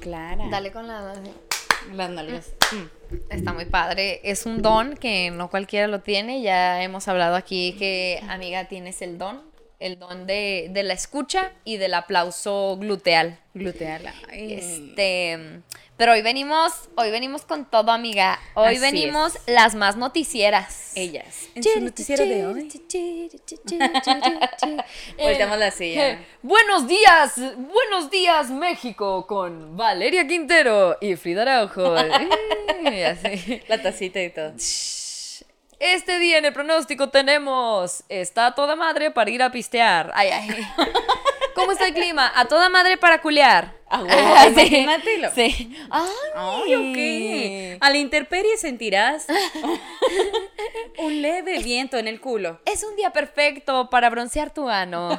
Clara. Dale con la... Las nalgas. Está muy padre. Es un don que no cualquiera lo tiene. Ya hemos hablado aquí que, amiga, tienes el don. El don de, de la escucha y del aplauso gluteal. Gluteal. Ay. Este, pero hoy venimos, hoy venimos con todo, amiga. Hoy Así venimos las más noticieras. Ellas. En su noticiero de hoy. Volteamos la silla. Eh, buenos días, buenos días México con Valeria Quintero y Frida Araujo. Eh. La tacita y todo. Este día en el pronóstico tenemos está a toda madre para ir a pistear. Ay, ay. ¿Cómo está el clima? A toda madre para culear. Ah, Sí. imagínatelo. Sí. Ay, Ay, ok. A la intemperie sentirás un leve viento en el culo. Es un día perfecto para broncear tu ano.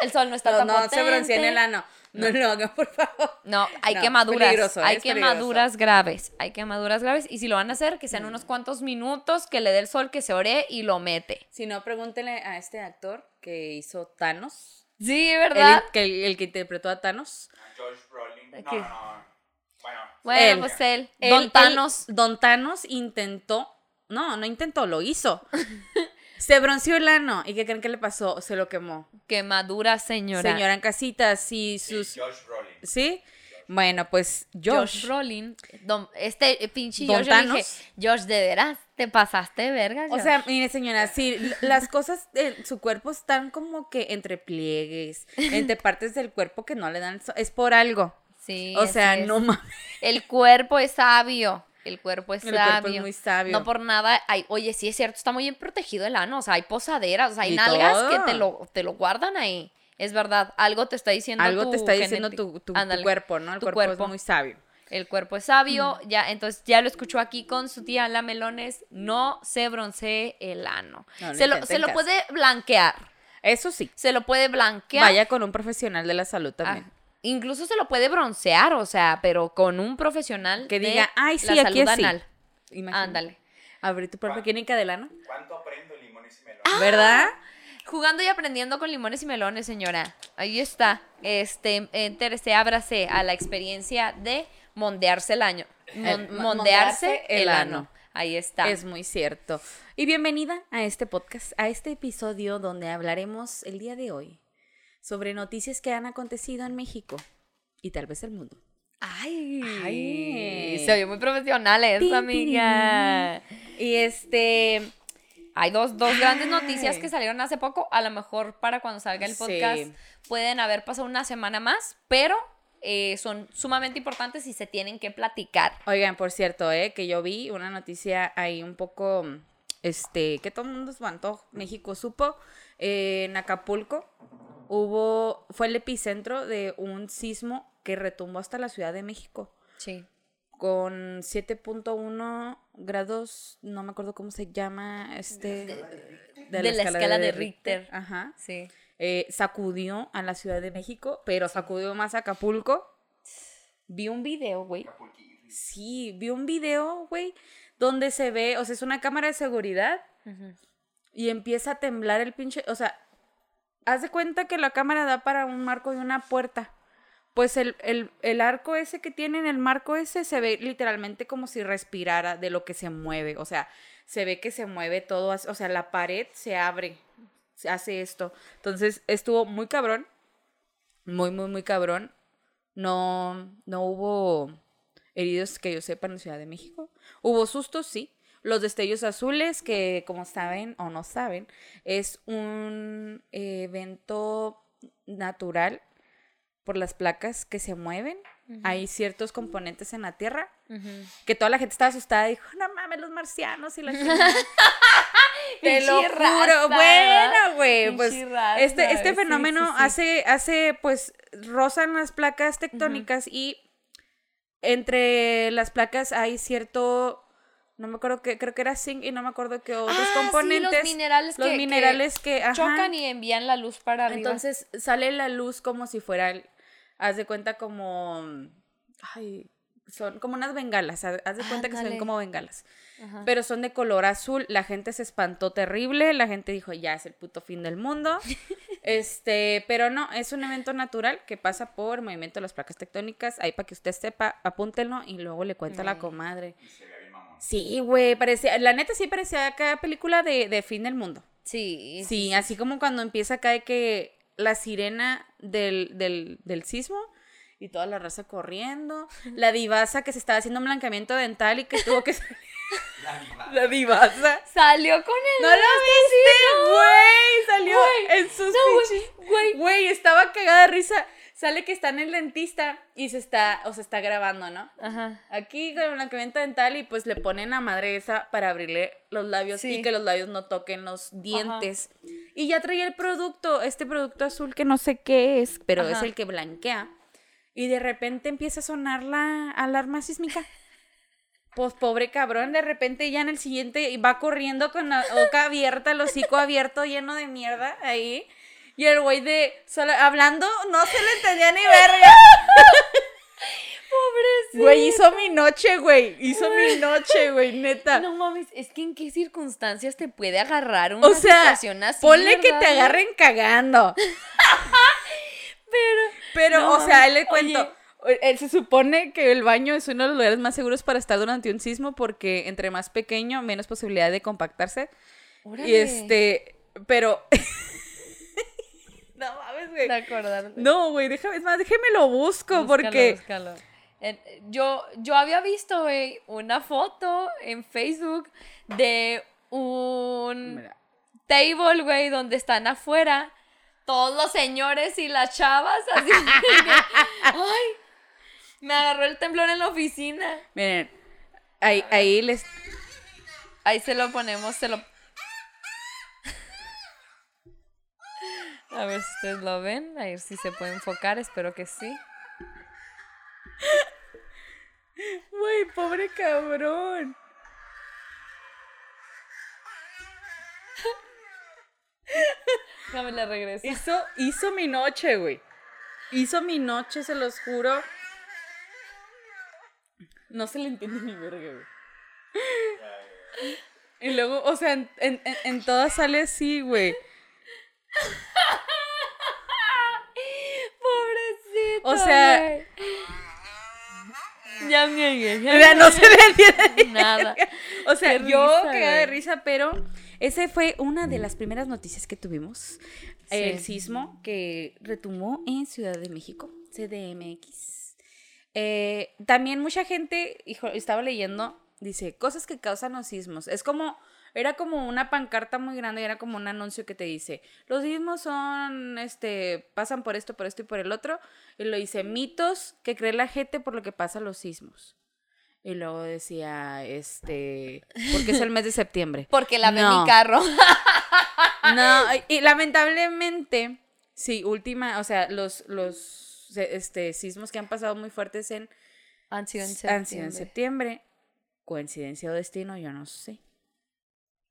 el sol no está No, tan no se potente. broncea en el ano. No lo hagan, por favor. No, hay No, quemaduras. peligroso, hay quemaduras graves. Hay quemaduras graves. Y si lo van a hacer, que sean unos cuantos minutos, que le dé el sol, que se ore y lo mete. Si no, pregúntenle a este actor que hizo Thanos. Sí, El, ¿verdad? que, el que interpretó a Thanos. Josh Brolin. No, ¿Qué? no, no. Bueno, Bueno, Él. pues él. Él- Don él- Thanos. Don Thanos intentó. No, no intentó, lo hizo. Se bronceó el ano. ¿Y qué creen que le pasó? Se lo quemó. Quemadura, señora. Señora en casitas y sí, sus. Josh Brolin. ¿Sí? Bueno, pues Josh. Josh Brolin. Don- este pinche Don Josh, yo dije. Josh, ¿de veras? ¿Te pasaste, de verga? O Josh?" sea, mire señora, l- las cosas en su cuerpo están como que entre pliegues, entre partes del cuerpo que no le dan, so- es por algo. sí, o sea, no mames. El cuerpo es sabio. El cuerpo es El cuerpo es sabio. muy sabio. No por nada. Hay, oye, sí es cierto, está muy bien protegido el ano. O sea, hay posaderas, o sea, hay Y nalgas todo. que te lo, te lo guardan ahí. Es verdad. Algo te está diciendo Algo tu te está diciendo tu, tu- cuerpo, ¿no? El tu cuerpo, cuerpo. es muy sabio. El cuerpo es sabio. Mm. Ya, entonces ya lo escuchó aquí con su tía La Melones. No se broncee el ano. No, se lo, se lo puede blanquear. Eso sí. Se lo puede blanquear. Vaya con un profesional de la salud Ah, también. Incluso se lo puede broncear, o sea, pero con un profesional que de diga, ay, sí, la aquí salud sí. anal. Imagínate. Ándale. Abrir tu propia clínica del ano. ¿Cuánto aprendo limones y melones? Ah, ¿Verdad? Jugando y aprendiendo con limones y melones, señora. Ahí está. Este, entérese, ábrase a la experiencia de mondearse el año. Mon- mo- mondearse mondearse el el ano. ano. Ahí está. Es muy cierto. Y bienvenida a este podcast, a este episodio donde hablaremos el día de hoy sobre noticias que han acontecido en México y tal vez el mundo. Ay, Ay. se oye muy profesional eso, amiga. Y este, Hay dos, dos grandes noticias que salieron hace poco. A lo mejor para cuando salga el Sí. podcast pueden haber pasado una semana más, pero eh, son sumamente importantes y se tienen que platicar. oigan, por cierto, eh, que yo vi una noticia ahí un poco, este, que todo el mundo espantó, México supo, eh, en Acapulco hubo, fue el epicentro de un sismo que retumbó hasta la Ciudad de México. Sí. con 7.1 grados, no me acuerdo cómo se llama, este... de la escala de Richter. Ajá. Sí. Eh, sacudió a la Ciudad de México, pero sacudió más a Acapulco. Vi un video, güey. Sí, vi un video, güey, donde se ve, o sea, es una cámara de seguridad y empieza a temblar el pinche, o sea, haz de cuenta que la cámara da para un marco y una puerta. Pues el, el, el arco ese que tiene en el marco ese se ve literalmente como si respirara de lo que se mueve. O sea, se ve que se mueve todo. O sea, la pared se abre. Se hace esto. Entonces estuvo muy cabrón. Muy, muy, muy cabrón. No, no hubo heridos que yo sepa en Ciudad de México. Hubo sustos, sí. Los destellos azules, que como saben o no saben, es un evento natural por las placas que se mueven. Hay ciertos componentes en la Tierra que toda la gente estaba asustada y dijo, no mames, los marcianos y la chingada". Te lo juro. Bueno, güey, pues este, este fenómeno sí, sí. hace, hace, pues, rozan las placas tectónicas y entre las placas hay cierto, no me acuerdo que, creo que era zinc y no me acuerdo qué otros Ah, sí, componentes. los minerales los que- minerales que, ajá. Chocan y envían la luz para arriba. Entonces sale la luz como si fuera, el- haz de cuenta como, ay, son como unas bengalas, haz haz de cuenta que se ven como bengalas. Ajá. Pero son de color azul. La gente se espantó terrible. La gente dijo, ya es el puto fin del mundo. este, pero no, es un evento natural que pasa por movimiento de las placas tectónicas. Ahí para que usted sepa, apúntenlo y luego le cuenta a la comadre. Sí, güey, parecía, la neta sí parecía acá película de, de fin del mundo. Sí, Sí, así como cuando empieza acá de que la sirena del, del, del sismo y toda la raza corriendo. La divasa que se estaba haciendo un blanqueamiento dental y que tuvo que salir. La diva. La divasa. Salió con el. ¿No la viste, güey? Salió en sus no, güey. Güey, estaba cagada de risa. Sale que está en el dentista y se está, o se está grabando, ¿no? Ajá. Aquí con el blanqueamiento dental y pues le ponen a madre esa para abrirle los labios Sí. y que los labios no toquen los dientes. Y ya traía el producto, este producto azul que no sé qué es, pero es Ajá. el que blanquea. Y de repente empieza a sonar la alarma sísmica. Pues pobre cabrón, de repente ya en el siguiente va corriendo con la boca abierta, el hocico abierto, lleno de mierda ahí. Y el güey de solo, hablando no se le entendía ni verga. Pobrecito. Güey, hizo mi noche, güey. Hizo mi noche, güey, neta. No mames, es que en qué circunstancias te puede agarrar una o sea, situación así. ponle que ¿verdad, te agarren cagando. Pero. Pero, No o sea, él le cuento. Él se supone que el baño es uno de los lugares más seguros para estar durante un sismo porque entre más pequeño, menos posibilidad de compactarse. Y este, pero... no mames, güey. De acordar. No, güey, déjame, es más, déjeme lo busco Búscalo, porque... búscalo. Yo, yo había visto, güey, una foto en Facebook de un Mira. table, güey, donde están afuera todos los señores y las chavas, así. que, Ay, me agarró el temblor en la oficina. Miren, ahí, ahí les... Ahí se lo ponemos, se lo... A ver si ustedes lo ven, a ver si se puede enfocar, espero que sí. Güey, pobre cabrón. Déjame le regreso. Hizo, hizo mi noche, güey. Hizo mi noche, se los juro. No se le entiende ni verga, güey. Y luego, o sea, en, en, en- en todas sale así, güey. Pobrecito. O sea-. Ya me O sea, me no se le entiende Nada. O sea, Qué yo risa, cagada de risa, pero ese fue una de las primeras noticias que tuvimos. El sismo que retumó en Ciudad de México, CDMX. Eh, también mucha gente, hijo, estaba leyendo, dice, cosas que causan los sismos. Es como, era como una pancarta muy grande, era como un anuncio que te dice, los sismos son, este, pasan por esto, por esto y por el otro. Y lo dice, mitos que cree la gente por lo que pasa los sismos. Y luego decía, este, porque es el mes de septiembre. Porque la ve No. mi carro. No, y lamentablemente, sí, última, o sea, los, los este, sismos que han pasado muy fuertes en, Han sido en han sido en septiembre. septiembre. Coincidencia o destino, yo no sé.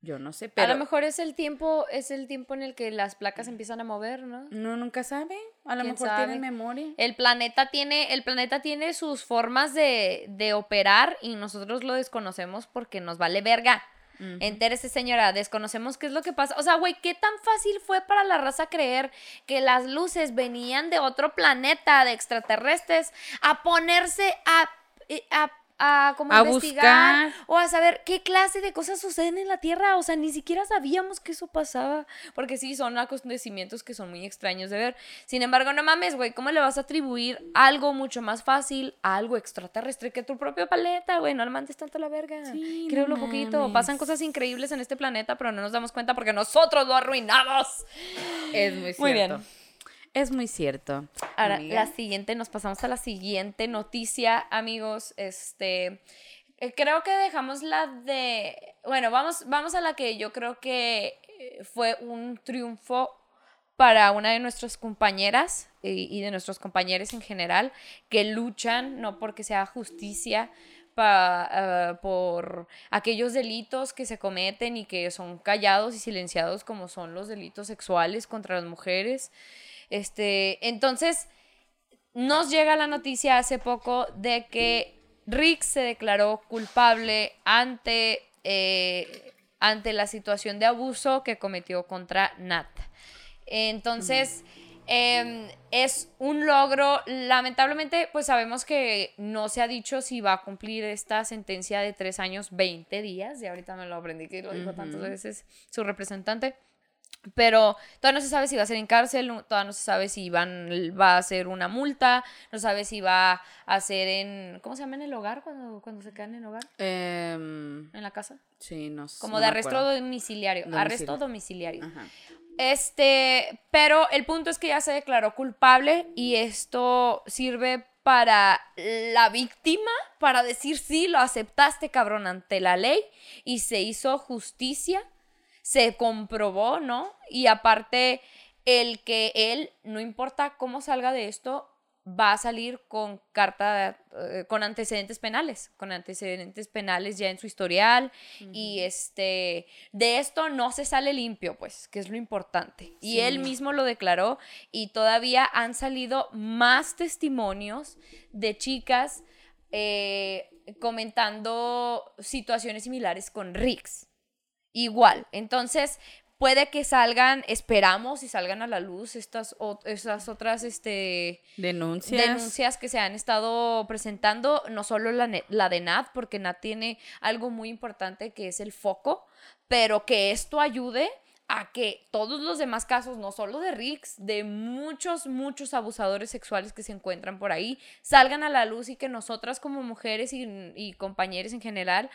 Yo no sé, A pero lo mejor es el tiempo, es el tiempo en el que las placas empiezan a mover, ¿no? uno nunca sabe. A lo ¿Quién mejor sabe? tienen memoria. El planeta tiene, el planeta tiene sus formas de, de operar y nosotros lo desconocemos porque nos vale verga. Ujú. Entérese, señora, desconocemos qué es lo que pasa. O sea, güey, ¿qué tan fácil fue para la raza creer que las luces venían de otro planeta, de extraterrestres, a ponerse a, eh, a, a, como A investigar buscar. o a saber qué clase de cosas suceden en la Tierra? O sea, ni siquiera sabíamos que eso pasaba. Porque sí, son acontecimientos que son muy extraños de ver. Sin embargo, no mames, güey, ¿cómo le vas a atribuir algo mucho más fácil a algo extraterrestre que tu propio planeta, güey? No le mandes tanto a la verga. Sí, Créelo no poquito. Pasan cosas increíbles en este planeta, pero no nos damos cuenta porque nosotros lo arruinamos. Es muy cierto. Muy bien. Es muy cierto. Ahora, amiga. la siguiente, nos pasamos a la siguiente noticia, amigos. Este, eh, creo que dejamos la de, bueno, vamos, vamos a la que yo creo que eh, fue un triunfo para una de nuestras compañeras y, y de nuestros compañeros en general que luchan, no porque sea justicia, pa- ah, por aquellos delitos que se cometen y que son callados y silenciados como son los delitos sexuales contra las mujeres. Este, entonces, nos llega la noticia hace poco de que Rick se declaró culpable ante, eh, ante la situación de abuso que cometió contra Nat. Entonces, em, es un logro. Lamentablemente, pues sabemos que no se ha dicho si va a cumplir esta sentencia de tres años, 20 días. Y ahorita me lo aprendí que lo dijo tantas veces su representante. Pero todavía no se sabe si va a ser en cárcel, todavía no se sabe si van, va a ser una multa, no se sabe si va a ser en, ¿cómo se llama en el hogar cuando, cuando se quedan en el hogar? Em, En la casa. sí, no sé. Como no de arresto domiciliario. Domicilio. Arresto domiciliario. Ajá. Este, pero el punto es que ya se declaró culpable y esto sirve para la víctima, para decir sí, lo aceptaste, cabrón, ante la ley y se hizo justicia, se comprobó, ¿no? Y aparte, el que él, no importa cómo salga de esto, va a salir con carta, eh, con antecedentes penales, con antecedentes penales ya en su historial y este, de esto no se sale limpio, pues, que es lo importante. Y él mismo lo declaró y todavía han salido más testimonios de chicas eh, comentando situaciones similares con Rix. Igual, entonces puede que salgan, esperamos y salgan a la luz estas, o- estas otras, este, Denuncias. denuncias que se han estado presentando, no solo la, la de Nat, porque Nat tiene algo muy importante que es el foco, pero que esto ayude a que todos los demás casos, no solo de Rix, de muchos, muchos abusadores sexuales que se encuentran por ahí, salgan a la luz y que nosotras como mujeres y, y compañeros en general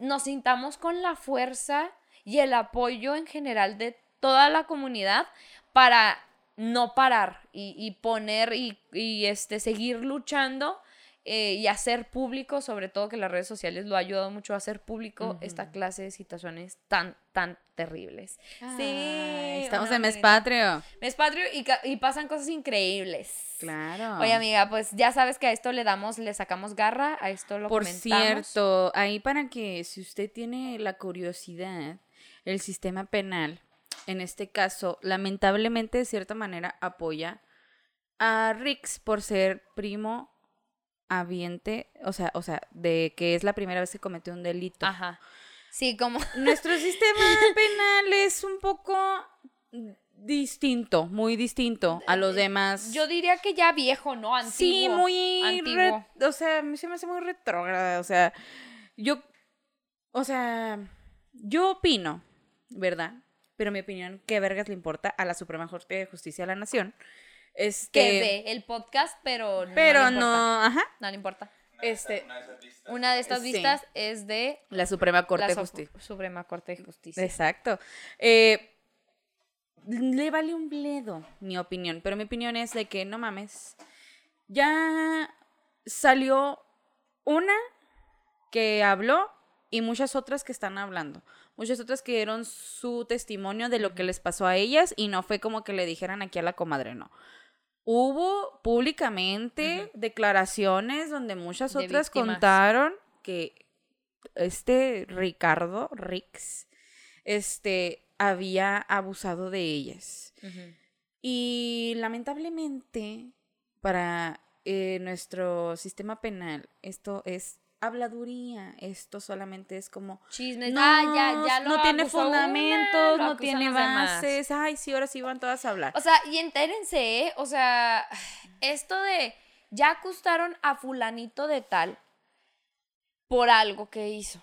nos sintamos con la fuerza y el apoyo en general de toda la comunidad para no parar y, y poner y, y, este, seguir luchando eh, y hacer público, sobre todo que las redes sociales lo ha ayudado mucho a hacer público esta clase de situaciones tan, tan terribles. Ay, estamos en mes patrio. Mes patrio y, y pasan cosas increíbles. Claro. Oye, amiga, pues ya sabes que a esto le damos, le sacamos garra, a esto lo Por comentamos. cierto, ahí para que si usted tiene la curiosidad, el sistema penal, en este caso, lamentablemente de cierta manera apoya a Rix por ser primo habiente, o sea, o sea, de que es la primera vez que cometió un delito. Ajá. Sí, como Nuestro sistema penal es un poco distinto, muy distinto a los demás. yo diría que ya viejo, ¿no? Antiguo. Sí, muy antiguo. re- o sea, a mí se me hace muy retrógrada, o sea, yo o sea, yo opino, ¿verdad? Pero mi opinión, ¿qué vergas le importa a la Suprema Corte de Justicia de la Nación? Este, que ve el podcast, pero no pero le importa. no, ajá, No le importa. este, Una de. Una estas Sí. vistas es de la Suprema Corte la de Justicia. Suprema Corte de Justicia. Exacto. Eh, le vale un bledo mi opinión, pero mi opinión es de que no mames. Ya salió una que habló y muchas otras que están hablando. Muchas otras que dieron su testimonio de lo que les pasó a ellas y no fue como que le dijeran aquí a la comadre, no. Hubo públicamente declaraciones donde muchas De otras víctimas. contaron que este Ricardo Rix este había abusado de ellas. Y lamentablemente, para eh, nuestro sistema penal, esto es habladuría. Esto solamente es como. Chismes. No, ah, ya, ya lo no tiene una, fundamentos, no tiene demás. bases. Ay, sí, ahora sí van todas a hablar. O sea, y entérense, ¿eh? O sea, esto de ya acusaron a fulanito de tal por algo que hizo.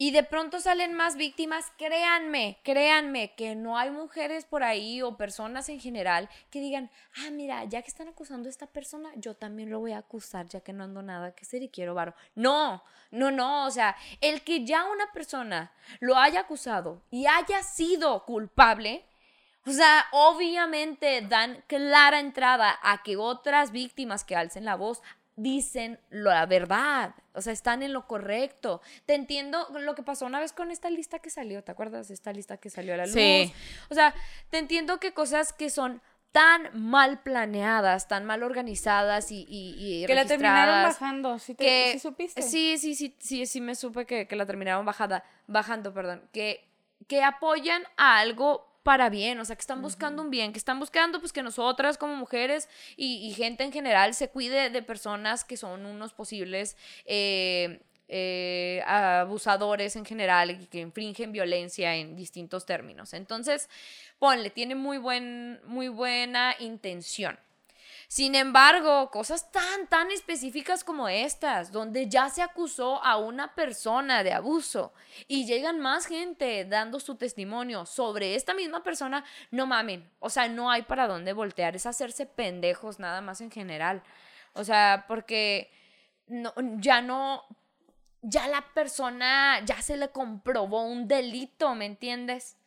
Y de pronto salen más víctimas, créanme, créanme que no hay mujeres por ahí o personas en general que digan, ah, mira, ya que están acusando a esta persona, yo también lo voy a acusar, ya que no ando nada que hacer y quiero varo. No, no, no, o sea, el que ya una persona lo haya acusado y haya sido culpable, o sea, obviamente dan clara entrada a que otras víctimas que alcen la voz dicen la verdad, o sea, están en lo correcto. Te entiendo lo que pasó una vez con esta lista que salió, ¿te acuerdas? Esta lista que salió a la luz. Sí. O sea, te entiendo que cosas que son tan mal planeadas, tan mal organizadas y, y, y que la terminaron bajando. ¿Sí, te, que sí supiste? Sí, sí, sí, sí, sí me supe que, que la terminaron bajada, bajando, perdón, que, que apoyan a algo para bien, o sea, que están buscando un bien, que están buscando pues que nosotras como mujeres y, y gente en general se cuide de personas que son unos posibles eh, eh, abusadores en general y que infringen violencia en distintos términos. Entonces, ponle, tiene muy, buen, muy buena intención. Sin embargo, cosas tan, tan específicas como estas, donde ya se acusó a una persona de abuso y llegan más gente dando su testimonio sobre esta misma persona, no mamen. O sea, no hay para dónde voltear, es hacerse pendejos nada más en general. O sea, porque no, ya no, ya la persona, ya se le comprobó un delito, ¿me entiendes?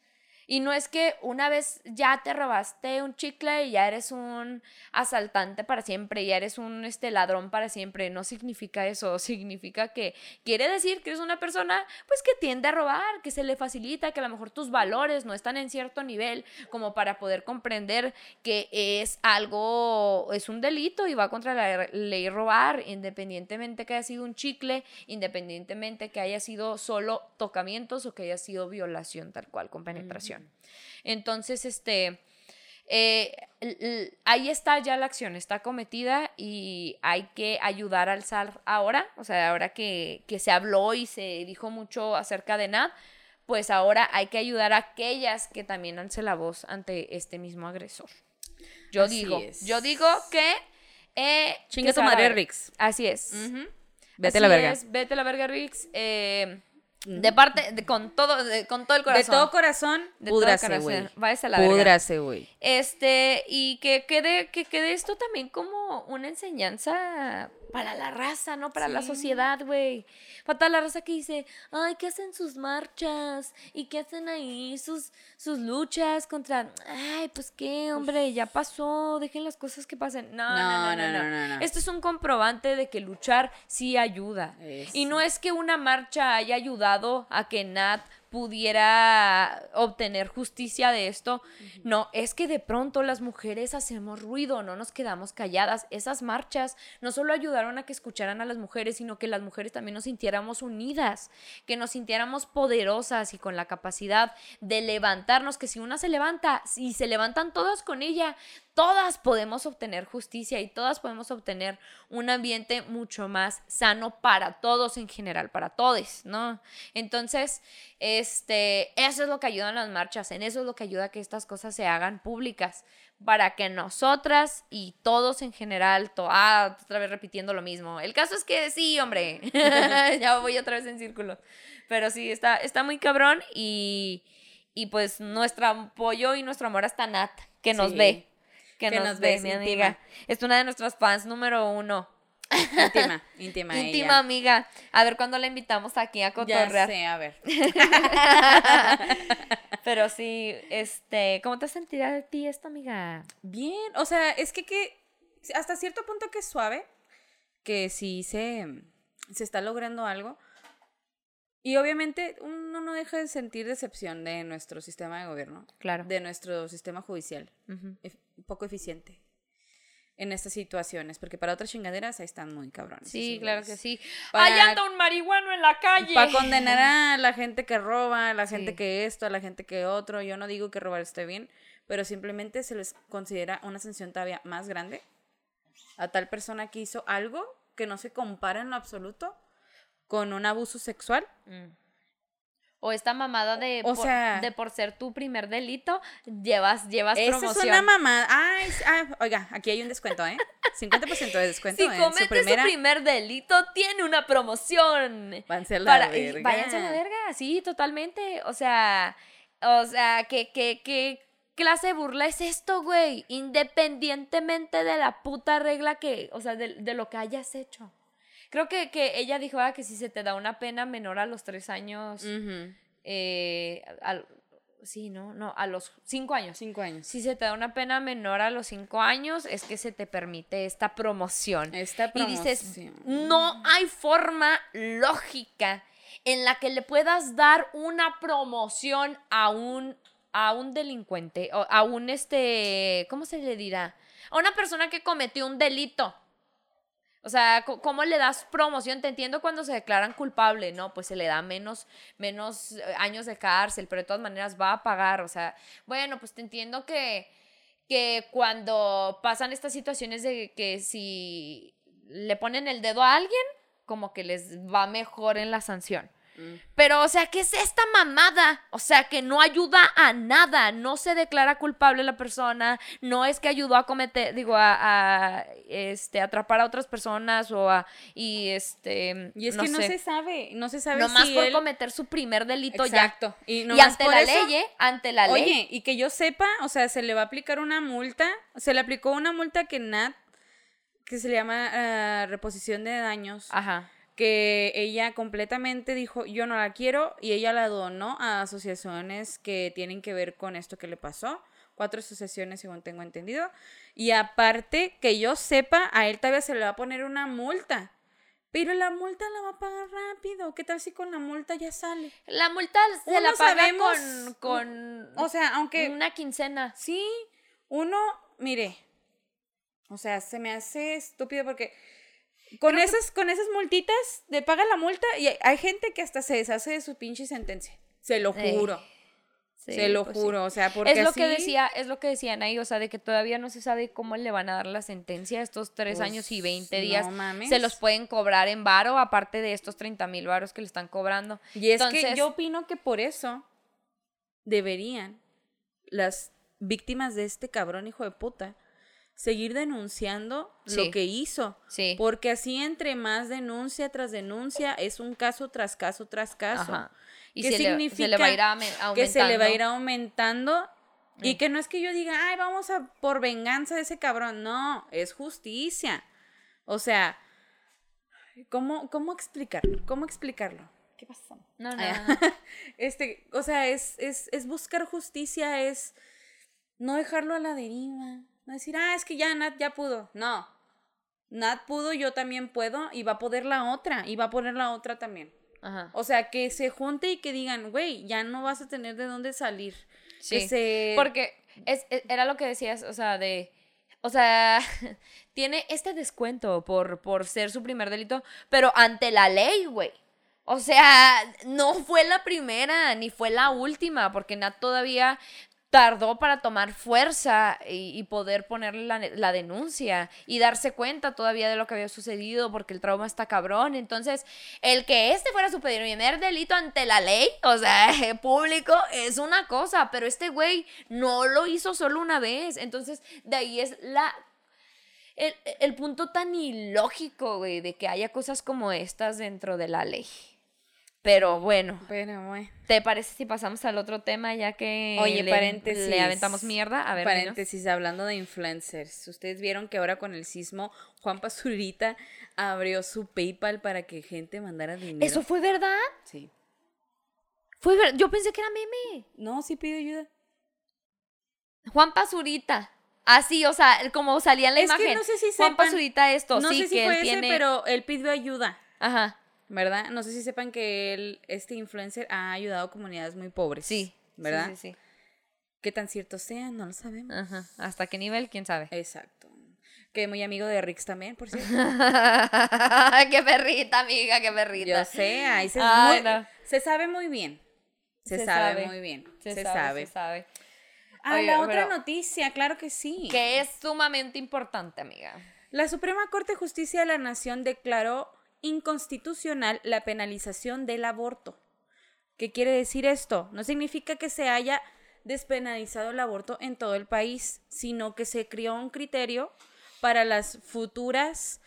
Y no es que una vez ya te robaste un chicle y ya eres un asaltante para siempre, ya eres un este, ladrón para siempre. No significa eso. Significa que quiere decir que eres una persona pues que tiende a robar, que se le facilita, que a lo mejor tus valores no están en cierto nivel como para poder comprender que es algo, es un delito y va contra la ley robar, independientemente que haya sido un chicle, independientemente que haya sido solo tocamientos o que haya sido violación tal cual con penetración. Entonces, este, eh, ahí está ya la acción, está cometida y hay que ayudar al SAR ahora, o sea, ahora que, que se habló y se dijo mucho acerca de NAD, pues ahora hay que ayudar a aquellas que también alce la voz ante este mismo agresor. Yo Así digo, es. yo digo que... Eh, Chinga tu madre. Rix. Así es. Vete Así la verga. es, vete a la verga, Rix. eh, de parte, de- con, todo, de- con todo el De corazón. todo corazón, De todo púdrase, corazón. güey. Váyase a la. Púdrase, güey. Este, y que quede, que quede esto también como una enseñanza para la raza, ¿no? Para la sociedad, güey. Para toda la raza que dice, ay, ¿qué hacen sus marchas? ¿Y qué hacen ahí sus, sus luchas contra, ay, pues qué, hombre, ya pasó, dejen las cosas que pasen. No, no, no, no, no. no, no, no. Esto es un comprobante de que luchar sí ayuda. Y no es que una marcha haya ayudado a que Nat pudiera obtener justicia de esto. No, es que de pronto las mujeres hacemos ruido, no nos quedamos calladas. Esas marchas no solo ayudaron a que escucharan a las mujeres, sino que las mujeres también nos sintiéramos unidas, que nos sintiéramos poderosas y con la capacidad de levantarnos, que si una se levanta y se levantan todas con ella, todas podemos obtener justicia y todas podemos obtener un ambiente mucho más sano para todos en general, para todos, ¿no? Entonces, este, eso es lo que ayudan las marchas, en eso es lo que ayuda a que estas cosas se hagan públicas, para que nosotras y todos en general, to ah, otra vez repitiendo lo mismo. El caso es que sí, hombre, ya voy otra vez en círculo, pero sí, está, está muy cabrón y, y pues nuestro apoyo y nuestro amor hasta Nat, que nos Sí. ve. Que, Que nos, nos ve, mi amiga. Es una de nuestras fans número uno. Íntima, íntima. Íntima ella. amiga. A ver cuándo la invitamos aquí a Ya cotorrear. sé, a ver. Pero sí, este, ¿cómo te sentirá de ti esta amiga? Bien, o sea, es que, que hasta cierto punto que es suave, que sí se, se está logrando algo. Y obviamente uno no deja de sentir decepción de nuestro sistema de gobierno, Claro. de nuestro sistema judicial, ef- poco eficiente en estas situaciones, porque para otras chingaderas ahí están muy cabrones. Sí, claro que sí. Para- ¡Ay, anda un marihuano en la calle! Para condenar a la gente que roba, a la gente Sí. que esto, a la gente que otro. Yo no digo que robar esté bien, pero simplemente se les considera una sanción todavía más grande a tal persona que hizo algo que no se compara en lo absoluto con un abuso sexual. Mm. O esta mamada de, O por, sea- de por ser tu primer delito, llevas, llevas Esa promoción. es una mamada. Ay, ah, oiga, aquí hay un descuento, ¿eh? 50% de descuento si en comete su primera. su primer delito, tiene una promoción. Váyanse a la para verga. váyanse a la verga, sí, totalmente. O sea, o sea, que, que, que clase de burla es esto, güey? Independientemente de la puta regla que, o sea, de, de lo que hayas hecho. Creo que, que ella dijo ah, que si se te da una pena menor a los tres años, eh, al- sí, no, no, a los cinco años. Cinco años. Si se te da una pena menor a los cinco años, es que se te permite esta promoción. Esta Y dices, promoción. no hay forma lógica en la que le puedas dar una promoción a un, a un delincuente, o a un este, ¿cómo se le dirá? A una persona que cometió un delito. O sea, ¿cómo le das promoción? Te entiendo cuando se declaran culpable, ¿no? Pues se le da menos, menos eh, años de cárcel, pero de todas maneras va a pagar. O sea, bueno, pues te entiendo que, que cuando pasan estas situaciones de que si le ponen el dedo a alguien, como que les va mejor en la sanción. Pero, o sea, ¿qué es esta mamada? O sea, que no ayuda a nada, no se declara culpable la persona, no es que ayudó a cometer, digo, a, a, este, atrapar a otras personas o a, y este, Y es que no sé, se sabe, no se sabe nomás si por él- cometer su primer delito Exacto. Y, ya. Y nomás ante por la eso- ley, ¿eh? Ante la ley. Oye, y que yo sepa, o sea, se le va a aplicar una multa, se le aplicó una multa que Nat, que se le llama ah, reposición de daños, Ajá. Que ella completamente dijo, yo no la quiero, y ella la donó a asociaciones que tienen que ver con esto que le pasó, cuatro asociaciones según tengo entendido, y aparte, que yo sepa, a él todavía se le va a poner una multa. Pero la multa la va a pagar rápido. ¿Qué tal si con la multa ya sale? La multa se Uno la paga sabemos- con, con O sea, aunque una quincena. Sí, uno, mire, o sea, se me hace estúpido porque con esas, con esas multitas de paga la multa y hay, hay gente que hasta se deshace de su pinche sentencia. Se lo Eh, juro, Sí, se lo pues sí. juro, o sea, porque es lo que decía, es lo que decían ahí, o sea, de que todavía no se sabe cómo le van a dar la sentencia estos tres Pues, años y 20 no días. mames. Se los pueden cobrar en varo, aparte de estos 30 mil varos que le están cobrando. Y es que yo opino que por eso deberían las víctimas de este cabrón hijo de puta seguir denunciando Sí. lo que hizo. Sí. Porque así entre más denuncia tras denuncia es un caso tras caso tras caso. Ajá. Y ¿Qué se, le, se significa? le va a ir aume- aumentando. Que se le va a ir aumentando. Y Mm. que no es que yo diga, ay, vamos a por venganza de ese cabrón. No, es justicia. O sea, ¿cómo, cómo explicarlo? ¿Cómo explicarlo? ¿Qué pasó? No, no, Ah, no, no. Este, o sea, es, es, es buscar justicia, es no dejarlo a la deriva. No decir, ah, es que ya Nat ya pudo. No. Nat pudo, yo también puedo, y va a poder la otra, y va a poner la otra también. Ajá. O sea, que se junte y que digan, güey, ya no vas a tener de dónde salir. Sí. se... Porque es, es- era lo que decías, o sea, de. O sea, tiene este descuento por, por ser su primer delito, pero ante la ley, güey. O sea, no fue la primera ni fue la última, porque Nat todavía tardó para tomar fuerza y, poder poner la, la denuncia y darse cuenta todavía de lo que había sucedido porque el trauma está cabrón. Entonces, el que este fuera su primer delito ante la ley, o sea, público, es una cosa, pero este güey no lo hizo solo una vez. Entonces, de ahí es la... El, el punto tan ilógico, güey, de que haya cosas como estas dentro de la ley. Pero bueno, Pero, güey. ¿te parece si pasamos al otro tema ya que Oye, le, paréntesis. le aventamos mierda? A ver. Paréntesis, hablando de influencers. Ustedes vieron que ahora con el sismo, Juan Pazurita abrió su PayPal para que gente mandara dinero. ¿Eso fue verdad? Sí. Fue ver- Yo pensé que era meme. No, sí pidió ayuda. Juan Pazurita. Así, o sea, como salía en la Es que imagen. no sé si Juan sepan- Pazurita esto, no sí, sé si que fue él ese, tiene... pero él pidió ayuda, Ajá, ¿verdad? No sé si sepan que él, este influencer ha ayudado a comunidades muy pobres. sí. ¿Verdad? Sí, sí, sí. ¿Qué tan cierto sea? No lo sabemos. Ajá. ¿Hasta qué nivel? ¿Quién sabe? Exacto. Que muy amigo de Rix también, por cierto. qué perrita, amiga, qué perrita. Yo sé, ahí se, muy- no. se sabe muy bien. Se, Se sabe, sabe. muy bien. Se, Se, sabe, sabe. se sabe. Ah, Oye, la otra noticia, claro que sí. Que es sumamente importante, amiga. La Suprema Corte de Justicia de la Nación declaró inconstitucional la penalización del aborto. ¿Qué quiere decir esto? No significa que se haya despenalizado el aborto en todo el país, sino que se creó un criterio para las futuras,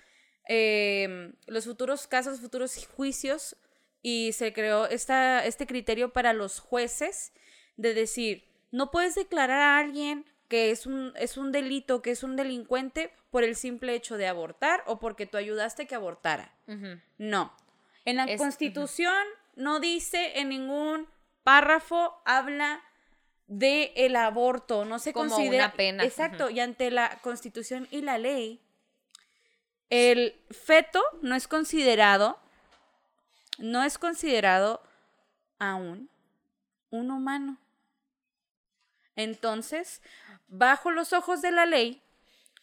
eh, los futuros casos, futuros juicios, y se creó esta, este criterio para los jueces de decir, no puedes declarar a alguien que es un, es un delito, que es un delincuente por el simple hecho de abortar o porque tú ayudaste que abortara. No. En la Es- Constitución no dice en ningún párrafo, habla de el aborto, no se Como considera una pena, Exacto, y ante la Constitución y la ley el feto no es considerado no es considerado aún un humano. Entonces, bajo los ojos de la ley,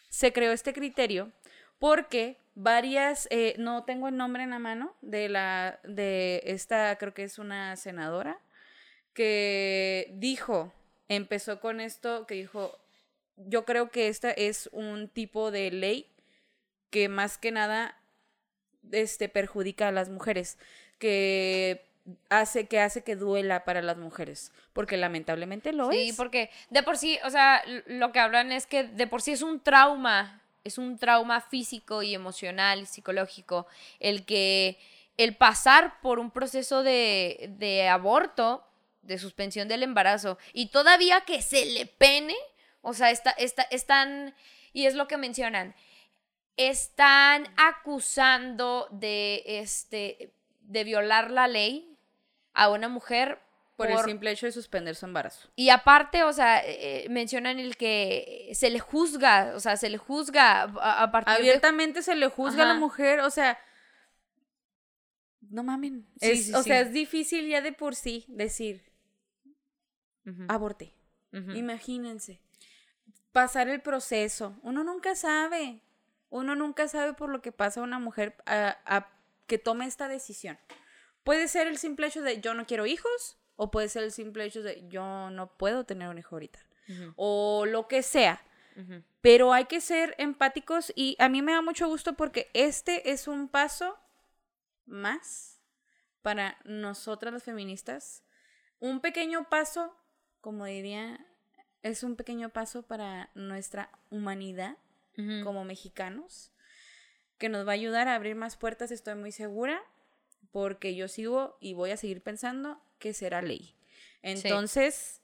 se creó este criterio porque varias, eh, no tengo el nombre en la mano, de la, de esta, creo que es una senadora, que dijo, empezó con esto, que dijo, yo creo que esta es un tipo de ley que más que nada este, perjudica a las mujeres, que hace que hace que duela para las mujeres, porque lamentablemente lo Sí, es. porque de por sí, o sea, lo que hablan es que de por sí es un trauma, es un trauma físico y emocional y psicológico el que el pasar por un proceso de, de aborto, de suspensión del embarazo y todavía que se le pene, o sea, está, está, están, y es lo que mencionan, están acusando de, este, de violar la ley a una mujer por, el simple hecho de suspender su embarazo. y aparte, o sea, eh, mencionan el que se le juzga, o sea, se le juzga a, a partir de... Abiertamente se le juzga a la mujer, o sea, no mamen. Sí, Es- sí, o sí. sea, es difícil ya de por sí decir, ujú. Imagínense. Pasar el proceso. Uno nunca sabe. Uno nunca sabe por lo que pasa a una mujer a, a que tome esta decisión. Puede ser el simple hecho de yo no quiero hijos o puede ser el simple hecho de yo no puedo tener un hijo ahorita. O lo que sea. Pero hay que ser empáticos y a mí me da mucho gusto porque este es un paso más para nosotras las feministas. Un pequeño paso, como diría, es un pequeño paso para nuestra humanidad como mexicanos, que nos va a ayudar a abrir más puertas, estoy muy segura, porque yo sigo y voy a seguir pensando que será ley. Entonces,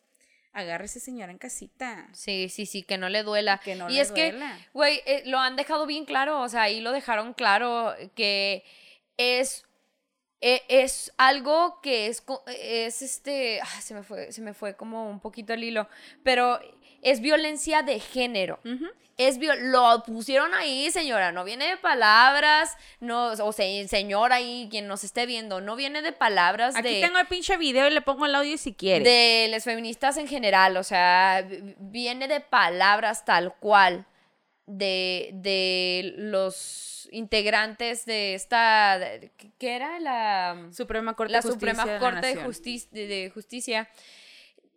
agárrese señora en casita. Sí, sí, sí, que no le duela. Que no y le es duela. que, güey, eh, lo han dejado bien claro, o sea, ahí lo dejaron claro que es e- es algo que es co- es este, ah, se me fue se me fue como un poquito el hilo, pero es violencia de género. Ujú. Es viol- lo pusieron ahí, señora, no viene de palabras, no, o sea, señora ahí, quien nos esté viendo, no viene de palabras Aquí de tengo el pinche video y le pongo el audio si quiere. de las feministas en general, o sea, viene de palabras tal cual de, de los integrantes de esta, ¿qué era? La, Suprema Corte la de Justicia Suprema de Corte de, Nación. Justicia de, de Justicia,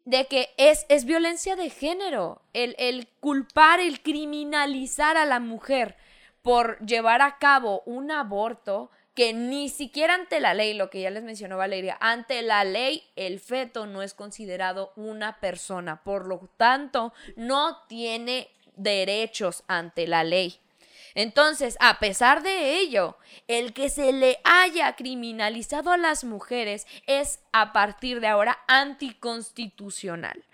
de que es, es violencia de género, el, el culpar, el criminalizar a la mujer por llevar a cabo un aborto que ni siquiera ante la ley, lo que ya les mencionó Valeria, ante la ley el feto no es considerado una persona, por lo tanto no tiene derechos ante la ley. Entonces, a pesar de ello, el que se le haya criminalizado a las mujeres es a partir de ahora anticonstitucional.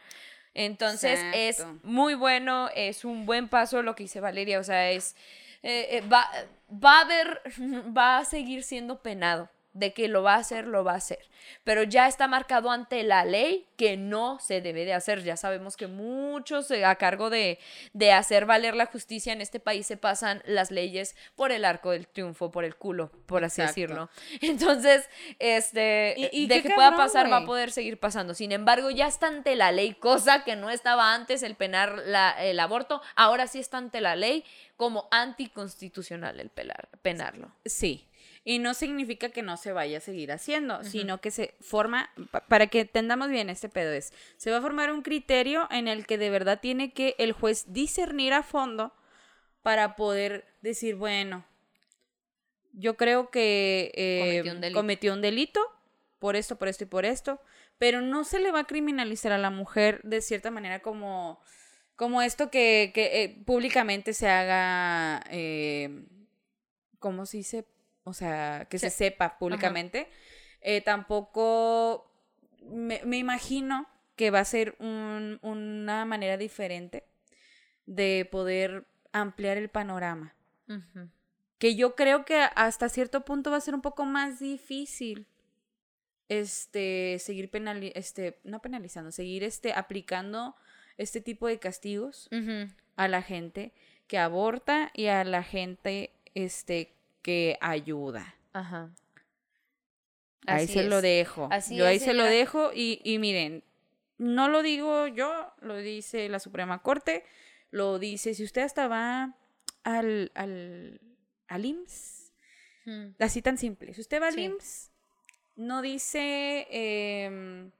Entonces es muy bueno, es un buen paso lo que dice Valeria, o sea, es eh, eh, va, va a haber, va a seguir siendo penado. De que lo va a hacer, lo va a hacer. Pero ya está marcado ante la ley que no se debe de hacer. Ya sabemos que muchos eh, a cargo de, de hacer valer la justicia en este país se pasan las leyes por el arco del triunfo, por el culo, por así Exacto. decirlo. Entonces, este, Y- y de que pueda cabrón, pasar, va a poder seguir pasando. Sin embargo, ya está ante la ley, cosa que no estaba antes el penar la- el aborto. Ahora sí está ante la ley como anticonstitucional el pelar, penarlo. Sí. Y no significa que no se vaya a seguir haciendo, sino que se forma, pa- para que entendamos bien este pedo es, se va a formar un criterio en el que de verdad tiene que el juez discernir a fondo para poder decir, bueno, yo creo que eh, Cometió un delito. cometió un delito por esto, por esto y por esto, pero no se le va a criminalizar a la mujer de cierta manera como, como esto que, que, eh, públicamente se haga, eh, ¿cómo se dice? O sea, que se Se- sepa públicamente. Eh, tampoco me, me imagino que va a ser un- una manera diferente de poder ampliar el panorama. Que yo creo que hasta cierto punto va a ser un poco más difícil este seguir penali este no penalizando, seguir este aplicando este tipo de castigos a la gente que aborta y a la gente este que ayuda. Ajá. Ahí se lo dejo. Así yo ahí es, se lo dejo y, y miren, no lo digo yo, lo dice la Suprema Corte, lo dice, si usted hasta va al, al al IMSS. Mm. Así tan simple. Si usted va al Sí. IMSS, no dice em,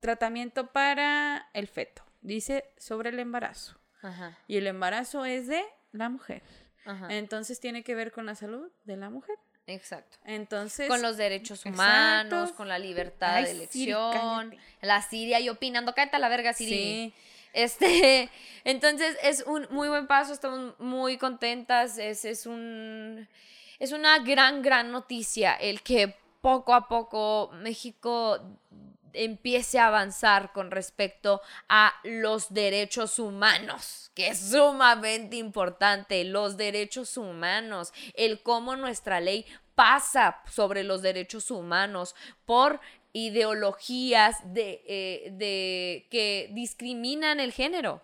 tratamiento para el feto, dice sobre el embarazo. Ajá, Y el embarazo es de la mujer. Ajá. Entonces tiene que ver con la salud de la mujer. Exacto. Entonces. Con los derechos Exacto. humanos, con la libertad Ay, de elección. la Siria y opinando, cállate a la verga, Siri. Sí. Este, entonces es un muy buen paso, estamos muy contentas, es, es un es una gran, gran noticia el que poco a poco México empiece a avanzar con respecto a los derechos humanos, que es sumamente importante, los derechos humanos, el cómo nuestra ley pasa sobre los derechos humanos por ideologías de, eh, de que discriminan el género.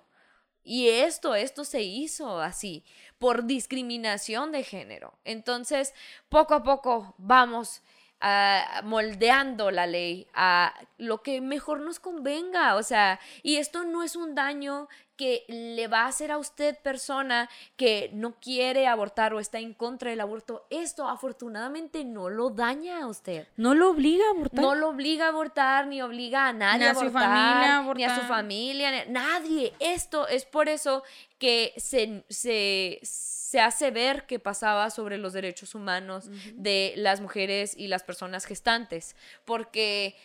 Y esto, esto se hizo así, por discriminación de género. Entonces, poco a poco vamos ah, moldeando la ley a lo que mejor nos convenga. O sea, y esto no es un daño que le va a hacer a usted persona que no quiere abortar o está en contra del aborto. Esto afortunadamente no lo daña a usted. No lo obliga a abortar. No lo obliga a abortar, ni obliga a nadie Ni a a su abortar, familia a ni a su abortar. familia, ni- nadie. Esto es por eso que se, se, se hace ver que pasaba sobre los derechos humanos de las mujeres y las personas gestantes, porque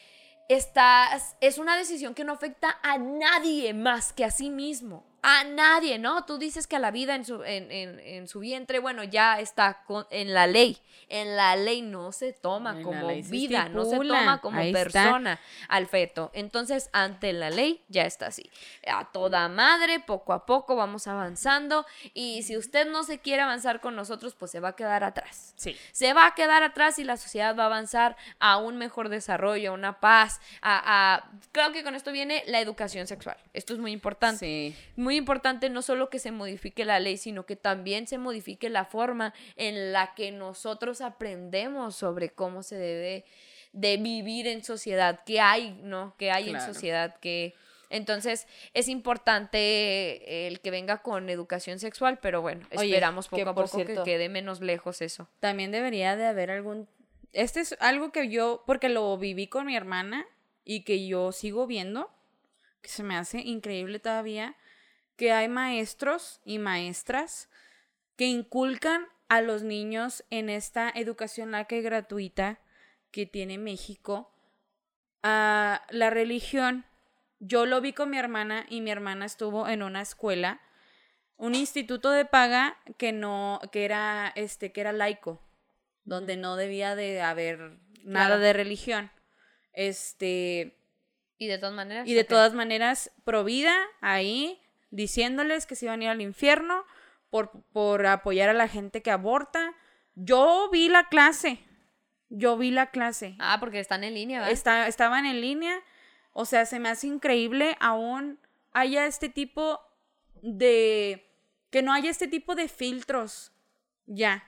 esta es una decisión que no afecta a nadie más que a sí mismo. A nadie, ¿no? Tú dices que a la vida en su, en, en- en su vientre, bueno, ya está con- en la ley. En la ley no se toma como se vida, no se toma como Ahí está. persona al feto. Entonces, ante la ley ya está así. A toda madre, poco a poco vamos avanzando. Y si usted no se quiere avanzar con nosotros, pues se va a quedar atrás Sí. se va a quedar atrás y la sociedad va a avanzar a un mejor desarrollo, a una paz, a, a- Creo que con esto viene la educación sexual. Esto es muy importante. Sí. Muy importante no solo que se modifique la ley, sino que también se modifique la forma en la que nosotros aprendemos sobre cómo se debe de vivir en sociedad, qué hay, ¿no? ¿Qué hay Claro. en sociedad? que Entonces, es importante el que venga con educación sexual, pero bueno, Oye, esperamos que poco a poco cierto- que quede menos lejos eso. También debería de haber algún... Este es algo que yo, porque lo viví con mi hermana y que yo sigo viendo, que se me hace increíble todavía, que hay maestros y maestras que inculcan a los niños en esta educación laica y gratuita que tiene México a la religión. Yo lo vi con mi hermana y mi hermana estuvo en una escuela, un instituto de paga que no, que era este, que era laico, donde no debía de haber nada Claro. de religión. Este, Y de todas maneras. y de todas maneras, provida ahí, diciéndoles que se iban a ir al infierno por, por apoyar a la gente que aborta. Yo vi la clase. Yo vi la clase. Ah, porque están en línea, ¿verdad? Está- estaban en línea. O sea, se me hace increíble aún haya este tipo de... que no haya este tipo de filtros. Ya.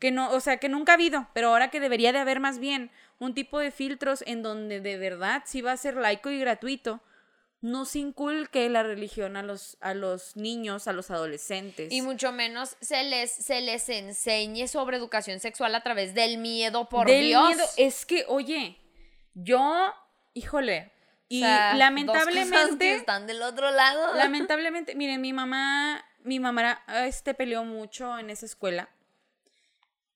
Que no, o sea, que nunca ha habido, pero ahora que debería de haber más bien un tipo de filtros en donde de verdad sí va a ser laico y gratuito, no se inculque la religión a los, a los niños, a los adolescentes. Y mucho menos se les, se les enseñe sobre educación sexual a través del miedo, por Del Dios. miedo. Es que, oye, yo, híjole, O y sea, que lamentablemente, están del otro lado. lamentablemente, miren, mi mamá, mi mamá este peleó mucho en esa escuela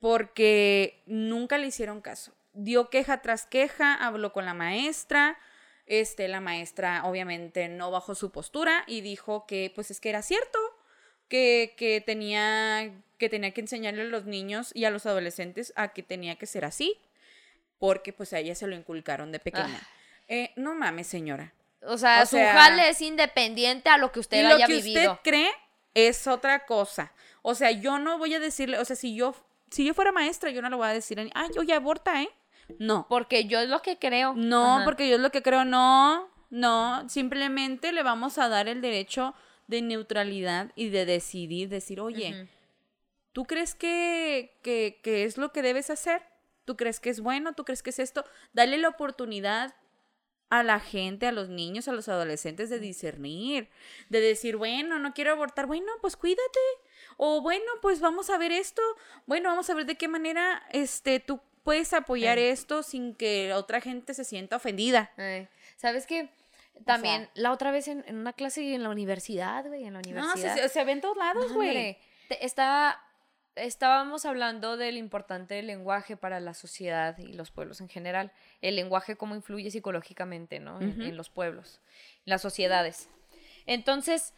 porque nunca le hicieron caso. Dio queja tras queja, habló con la maestra, este, la maestra obviamente no bajó su postura y dijo que pues es que era cierto, que, que tenía, que tenía que enseñarle a los niños y a los adolescentes a que tenía que ser así, porque pues a ella se lo inculcaron de pequeña. Ah. Eh, no mames, señora. O sea, O su sea- jale es independiente a lo que usted y lo haya que vivido. usted cree es otra cosa. O sea, yo no voy a decirle, o sea, si yo, si yo fuera maestra, yo no le voy a decir, ay, oye, aborta, ¿eh? No. Porque yo es lo que creo. No, Ajá. porque yo es lo que creo, no, no, simplemente le vamos a dar el derecho de neutralidad y de decidir, decir, oye. ¿tú crees que, que, que es lo que debes hacer? ¿Tú crees que es bueno? ¿Tú crees que es esto? Dale la oportunidad a la gente, a los niños, a los adolescentes de discernir, de decir, bueno, no quiero abortar, bueno, pues cuídate. O bueno, pues vamos a ver esto. Bueno, vamos a ver de qué manera este tú puedes apoyar esto sin que otra gente se sienta ofendida. ¿Sabes qué? También, la otra vez en, en una clase en la universidad, güey, en la No, universidad. se, se, se ve en todos lados, No, güey. te- está, estábamos hablando del importante lenguaje para la sociedad y los pueblos en general. El lenguaje cómo influye psicológicamente, ¿no? En, en los pueblos, las sociedades. Entonces,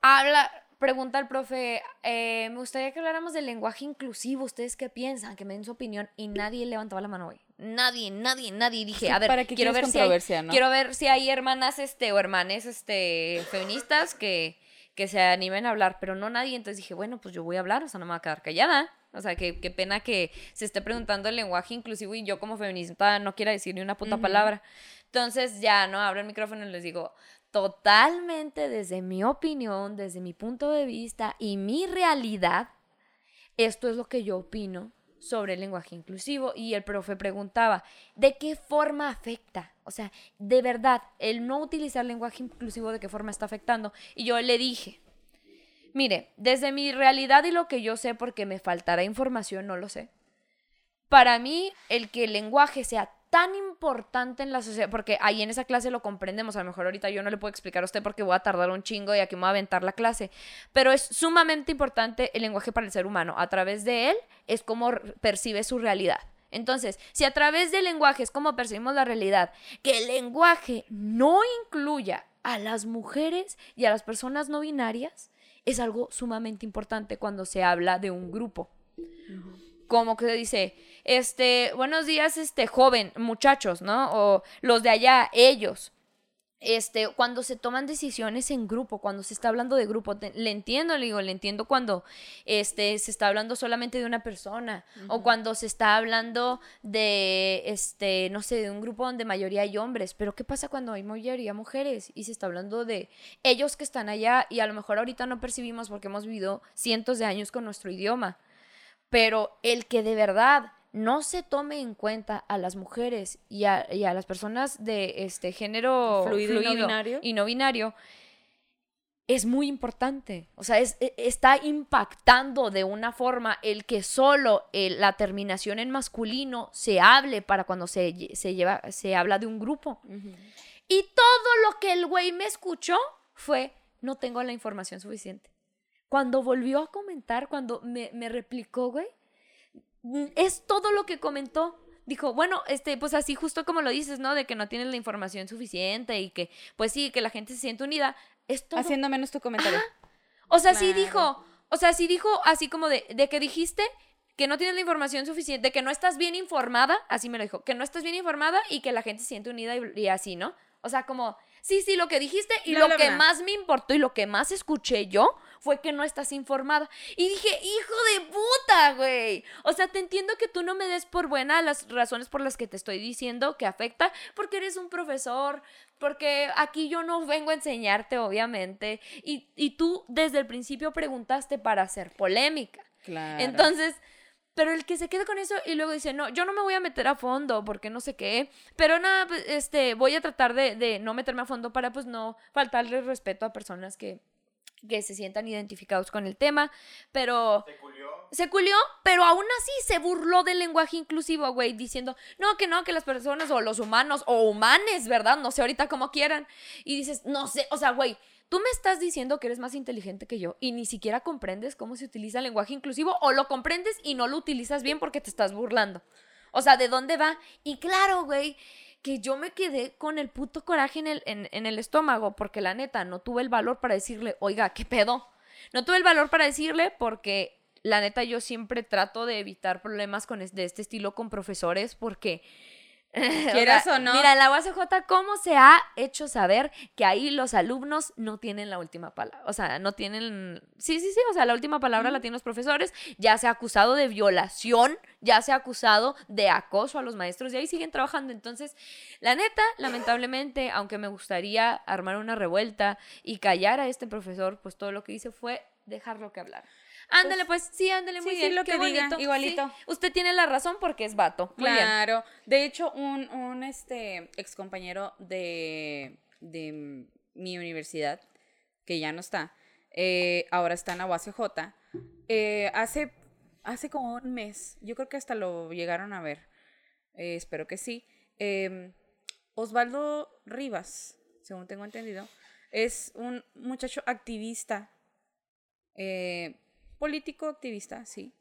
habla, pregunta al profe, eh, me gustaría que habláramos del lenguaje inclusivo. ¿Ustedes qué piensan? Que me den su opinión. Y nadie levantaba la mano, güey. Nadie, nadie, nadie. Dije, a ver, ¿para quiero ver si hay, no? quiero ver si hay hermanas este o hermanes este feministas que que se animen a hablar, pero no nadie, entonces dije, bueno, pues yo voy a hablar, o sea, no me voy a quedar callada. O sea, qué, qué pena que se esté preguntando el lenguaje inclusivo y yo como feminista no quiera decir ni una puta palabra. Entonces ya, ¿no? Abro el micrófono y les digo, totalmente desde mi opinión, desde mi punto de vista y mi realidad, esto es lo que yo opino sobre el lenguaje inclusivo. Y el profe preguntaba, ¿de qué forma afecta? O sea, de verdad, el no utilizar lenguaje inclusivo, ¿de qué forma está afectando? Y yo le dije, mire, desde mi realidad y lo que yo sé, porque me faltará información, no lo sé. Para mí, el que el lenguaje sea tan importante en la sociedad, porque ahí en esa clase lo comprendemos, a lo mejor ahorita yo no le puedo explicar a usted porque voy a tardar un chingo y aquí me voy a aventar la clase, pero es sumamente importante el lenguaje para el ser humano. A través de él es como percibe su realidad. Entonces, si a través del lenguaje es como percibimos la realidad, que el lenguaje no incluya a las mujeres y a las personas no binarias, es algo sumamente importante cuando se habla de un grupo como que dice, este, buenos días, este, joven, muchachos, ¿no? O los de allá, ellos. Este, cuando se toman decisiones en grupo, cuando se está hablando de grupo, te- le entiendo, le digo, le entiendo cuando este, se está hablando solamente de una persona, o cuando se está hablando de, este, no sé, de un grupo donde mayoría hay hombres, pero ¿qué pasa cuando hay mayoría mujeres? Y se está hablando de ellos que están allá y a lo mejor ahorita no percibimos porque hemos vivido cientos de años con nuestro idioma pero el que de verdad no se tome en cuenta a las mujeres y a, y a las personas de este género Fluido y no binario. y no binario es muy importante. O sea, es, e- está impactando de una forma el que solo el- la terminación en masculino se hable para cuando se, se, lleva, se habla de un grupo. Y todo lo que el güey me escuchó fue, no tengo la información suficiente. Cuando volvió a comentar, cuando me, me replicó, güey, mm, es todo lo que comentó. Dijo, bueno, este, pues así justo como lo dices, ¿no? De que no tienes la información suficiente y que, pues sí, que la gente se siente unida. Es todo. Haciendo menos tu comentario. O sea, sí dijo, o sea, sí dijo así como de, de que dijiste que no tienes la información suficiente, de que no estás bien informada, así me lo dijo, que no estás bien informada y que la gente se siente unida y, y así, ¿no? O sea, como, sí, sí, lo que dijiste y lo que más me importó y lo que más escuché yo fue que no estás informada. Y dije, hijo de puta, güey. O sea, te entiendo que tú no me des por buena las razones por las que te estoy diciendo que afecta, porque eres un profesor, porque aquí yo no vengo a enseñarte, obviamente, y, y tú desde el principio preguntaste para hacer polémica. Claro. Entonces, pero el que se queda con eso y luego dice, no, yo no me voy a meter a fondo porque no sé qué, pero nada, pues, este, voy a tratar de, de no meterme a fondo para pues no faltarle respeto a personas que, que se sientan identificados con el tema, pero Se culió. se culió, pero aún así se burló del lenguaje inclusivo, güey, diciendo, no, que no, que las personas o los humanos o humanes, ¿verdad? No sé ahorita cómo quieran. Y dices, no sé, o sea, güey, tú me estás diciendo que eres más inteligente que yo y ni siquiera comprendes cómo se utiliza el lenguaje inclusivo o lo comprendes y no lo utilizas bien porque te estás burlando. O sea, ¿de dónde va? Y claro, güey, que yo me quedé con el puto coraje en el, en, en el estómago porque la neta no tuve el valor para decirle, oiga, ¿qué pedo? No tuve el valor para decirle porque la neta yo siempre trato de evitar problemas con es- de este estilo con profesores porque Quieras o no. Mira, la UACJ cómo se ha hecho saber que ahí los alumnos no tienen la última palabra, o sea, no tienen Sí, sí, sí, o sea, la última palabra la tienen los profesores, ya se ha acusado de violación, ya se ha acusado de acoso a los maestros y ahí siguen trabajando. Entonces, la neta, lamentablemente, aunque me gustaría armar una revuelta y callar a este profesor, pues todo lo que hice fue dejarlo que hablar. Ándale, pues, sí, ándale, muy sí, sí, bien. lo qué que diga, igualito. Sí, usted tiene la razón porque es vato. Muy bien. Claro. De hecho, un, un este ex compañero de, de mi universidad, que ya no está, eh, ahora está en la UACJ. Eh, hace, hace como un mes, yo creo que hasta lo llegaron a ver, eh, espero que sí. eh, Osvaldo Rivas, según tengo entendido, es un muchacho activista, eh, político activista, sí,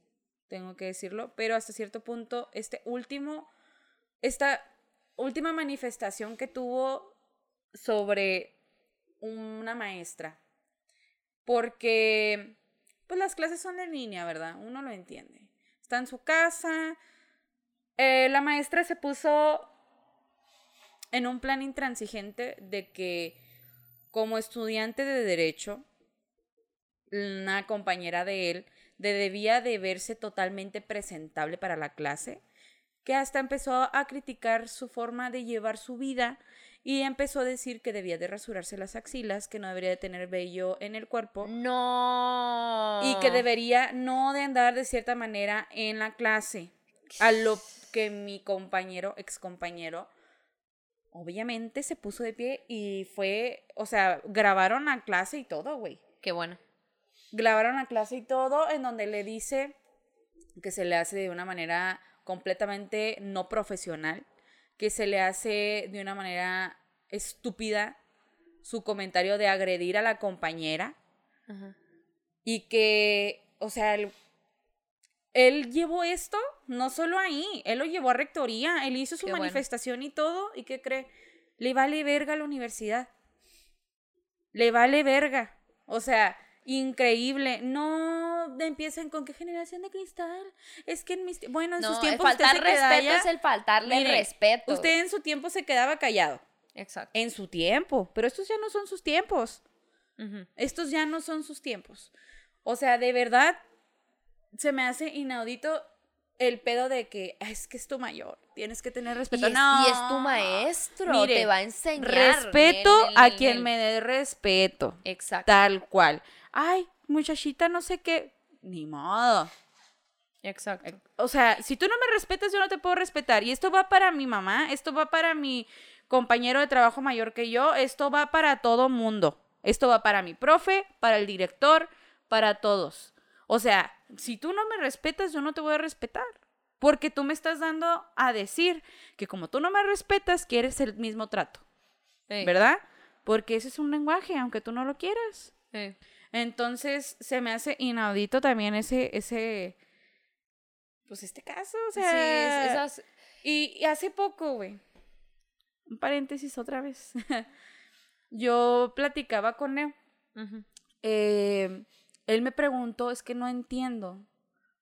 tengo que decirlo, pero hasta cierto punto, este último, esta última manifestación que tuvo sobre una maestra, porque pues las clases son de línea, ¿verdad? Uno lo entiende. Está en su casa, eh, la maestra se puso en un plan intransigente de que como estudiante de derecho, una compañera de él de- debía de verse totalmente presentable para la clase, que hasta empezó a criticar su forma de llevar su vida y empezó a decir que debía de rasurarse las axilas, que no debería de tener vello en el cuerpo No. y que debería no de andar de cierta manera en la clase. A lo que mi compañero, ex compañero, obviamente se puso de pie y fue, o sea, grabaron la clase y todo, güey. Qué bueno. Grabaron la clase y todo en donde le dice que se le hace de una manera completamente no profesional, que se le hace de una manera estúpida su comentario de agredir a la compañera. Ajá. y que, o sea, él, él llevó esto no solo ahí, él lo llevó a rectoría, él hizo su Qué bueno. manifestación y todo, y qué cree, le vale verga a la universidad, le vale verga, o sea, increíble, no empiecen con qué generación de cristal, es que en mis, bueno, en No, sus el tiempos usted faltar se respeto quedaba- es el faltarle respeto. usted en su tiempo se quedaba callado, Exacto. en su tiempo, pero estos ya no son sus tiempos. Estos ya no son sus tiempos. O sea, de verdad, se me hace inaudito el pedo de que "Ah, es que es tu mayor, tienes que tener Y respeto. es, no. y es tu maestro, Mire, te va a enseñar. Respeto a quien me dé respeto. Exacto. Tal cual. Ay, muchachita, no sé qué. Ni modo. Exacto. O sea, si tú no me respetas, yo no te puedo respetar. Y esto va para mi mamá, esto va para mi compañero de trabajo mayor que yo, esto va para todo mundo. Esto va para mi profe, para el director, para todos. O sea, si tú no me respetas, yo no te voy a respetar. Porque tú me estás dando a decir que como tú no me respetas, quieres el mismo trato. Sí, ¿Verdad? Porque ese es un lenguaje, aunque tú no lo quieras. sí. Entonces, se me hace inaudito también ese, ese, pues este caso, o Sí, sea. es- esas- Y, y hace poco, güey, un paréntesis otra vez, yo platicaba con él, eh, él me preguntó, es que no entiendo,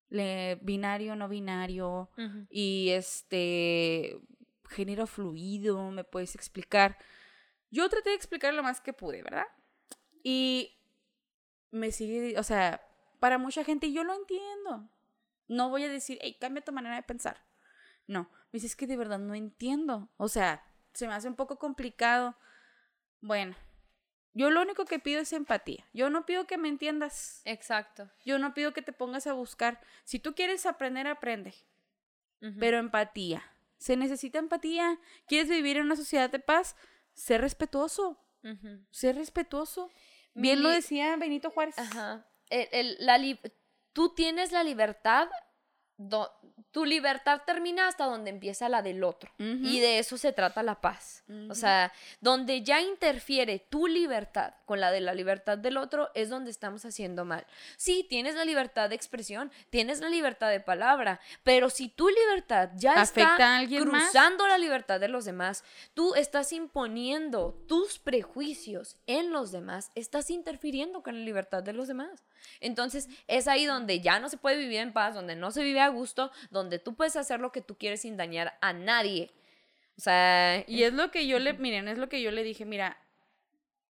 le, binario, no binario, y este, género fluido, ¿me puedes explicar? Yo traté de explicar lo más que pude, ¿verdad? Y me sigue, o sea, para mucha gente yo lo entiendo. No voy a decir, hey, cambia tu manera de pensar. No, me dice, es que de verdad no entiendo. O sea, se me hace un poco complicado. Bueno, yo lo único que pido es empatía. Yo no pido que me entiendas. Exacto. Yo no pido que te pongas a buscar. Si tú quieres aprender, aprende. Pero empatía. Se necesita empatía. ¿Quieres vivir en una sociedad de paz? Sé respetuoso. Ujú. Sé respetuoso. Bien lo decía Benito Juárez. Ajá. El- el- la li- tú tienes la libertad, do- tu libertad termina hasta donde empieza la del otro. Y de eso se trata la paz. Ujú. O sea, donde ya interfiere tu libertad con la de la libertad del otro es donde estamos haciendo mal. Sí, tienes la libertad de expresión, tienes la libertad de palabra, pero si tu libertad ya ¿Afecta está más? cruzando la libertad de los demás, tú estás imponiendo tus prejuicios en los demás, estás interfiriendo con la libertad de los demás. Entonces, es ahí donde ya no se puede vivir en paz, donde no se vive a gusto, donde tú puedes hacer lo que tú quieres sin dañar a nadie. O sea, Y es lo que yo le, miren, es lo que yo le dije, mira,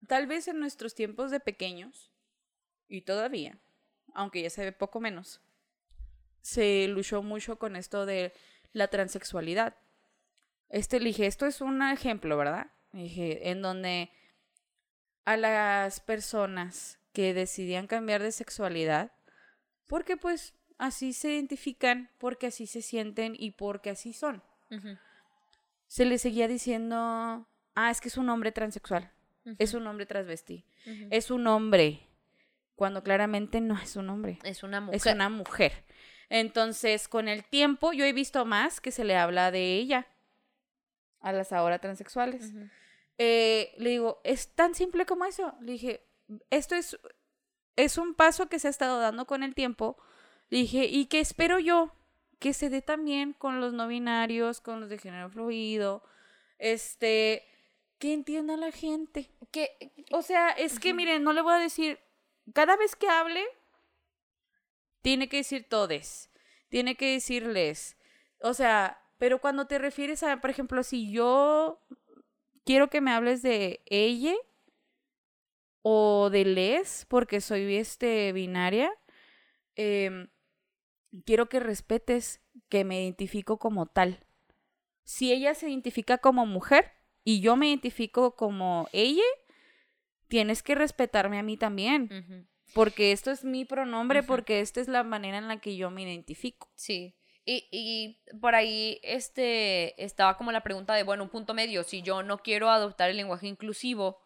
tal vez en nuestros tiempos de pequeños, y todavía, aunque ya se ve poco menos, se luchó mucho con esto de la transexualidad. Este, le dije, esto es un ejemplo, ¿verdad? Le Dije, en donde a las personas que decidían cambiar de sexualidad, porque pues así se identifican, porque así se sienten y porque así son se le seguía diciendo, ah, es que es un hombre transexual, es un hombre transvestí, es un hombre. cuando claramente no es un hombre, Es una mujer. es una mujer. Entonces, con el tiempo, yo he visto más que se le habla de ella a las ahora transexuales. Eh, le digo, es tan simple como eso. Le dije, esto es, es un paso que se ha estado dando con el tiempo. Dije, y que espero yo que se dé también con los no binarios, con los de género fluido, este, que entienda la gente. Que, O sea, es que miren, no le voy a decir, cada vez que hable, tiene que decir todes, tiene que decirles, o sea, pero cuando te refieres a, por ejemplo, si yo quiero que me hables de ella o de les, porque soy este binaria, em, quiero que respetes que me identifico como tal. Si ella se identifica como mujer y yo me identifico como ella, tienes que respetarme a mí también, porque esto es mi pronombre, porque esta es la manera en la que yo me identifico. Sí. Y, y por ahí este, estaba como la pregunta de, bueno, un punto medio, si yo no quiero adoptar el lenguaje inclusivo,